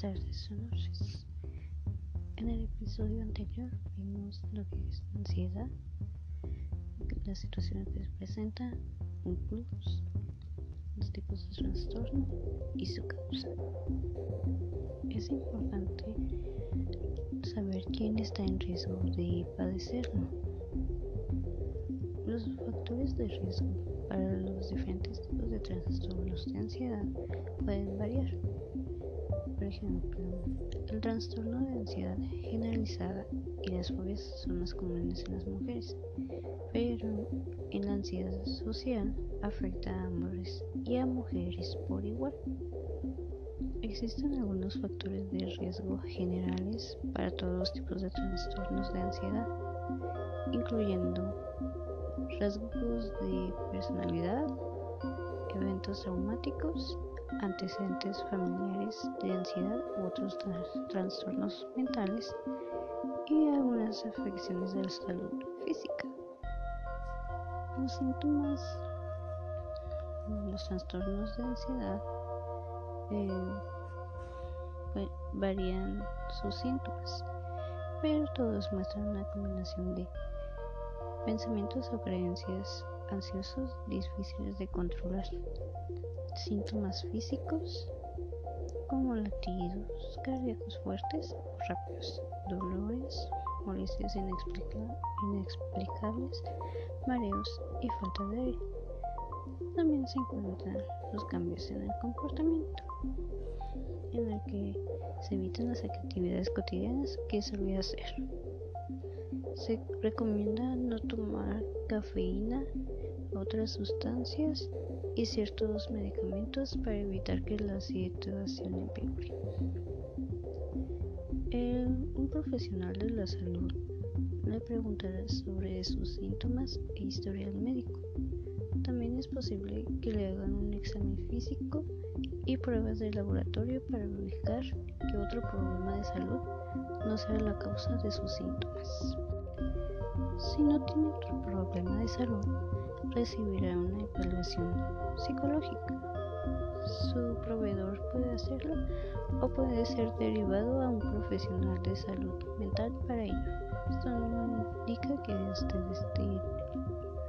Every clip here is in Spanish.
tardes o. En el episodio anterior vimos lo que es ansiedad, las situaciones que se presentan, un los tipos de trastorno y su causa. Es importante saber quién está en riesgo de padecerlo. Los factores de riesgo para los diferentes tipos de trastornos de ansiedad pueden variar. Por ejemplo, el trastorno de ansiedad generalizada y las fobias son más comunes en las mujeres, pero en la ansiedad social afecta a hombres y a mujeres por igual. Existen algunos factores de riesgo generales para todos los tipos de trastornos de ansiedad, incluyendo rasgos de personalidad, eventos traumáticos, antecedentes familiares de ansiedad u otros trastornos mentales y algunas afecciones de la salud física. Los síntomas los trastornos de ansiedad eh, varían sus síntomas, pero todos muestran una combinación de pensamientos o creencias ansiosos difíciles de controlar, síntomas físicos como latidos cardíacos fuertes o rápidos, dolores, molestias inexplicables, mareos y falta de aire. También se encuentran los cambios en el comportamiento, en el que se evitan las actividades cotidianas que solía hacer. Se recomienda no tomar cafeína, otras sustancias y ciertos medicamentos para evitar que la situación empeore. un profesional de la salud le preguntará sobre sus síntomas e historial médico. También es posible que le hagan un examen físico y pruebas de laboratorio para verificar que otro problema de salud no sea la causa de sus síntomas. Si no tiene otro problema de salud, recibirá una evaluación psicológica. Su proveedor puede hacerlo o puede ser derivado a un profesional de salud mental para ello. Esto no indica que usted esté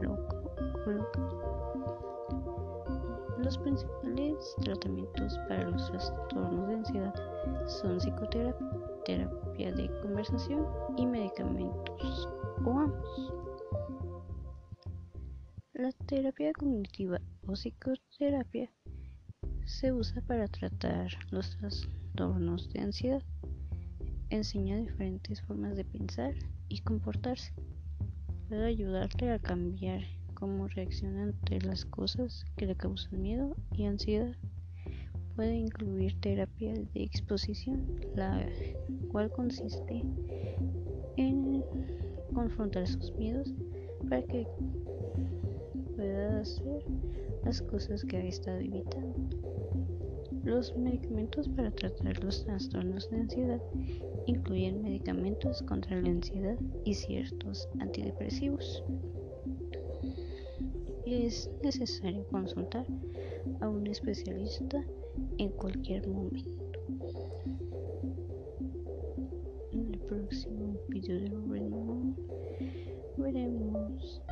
loco o. Los principales tratamientos para los trastornos de ansiedad son psicoterapia, terapia de conversación y medicamentos o ambos. La terapia cognitiva o psicoterapia se usa para tratar los trastornos de ansiedad. Enseña diferentes formas de pensar y comportarse. Puede ayudarte a cambiar cómo reacciona ante las cosas que le causan miedo y ansiedad. Puede incluir terapia de exposición, la cual consiste en confrontar sus miedos para que pueda hacer las cosas que ha estado evitando. Los medicamentos para tratar los trastornos de ansiedad incluyen medicamentos contra la ansiedad y ciertos antidepresivos. Es necesario consultar a un especialista en cualquier momento. En el próximo video de veremos que da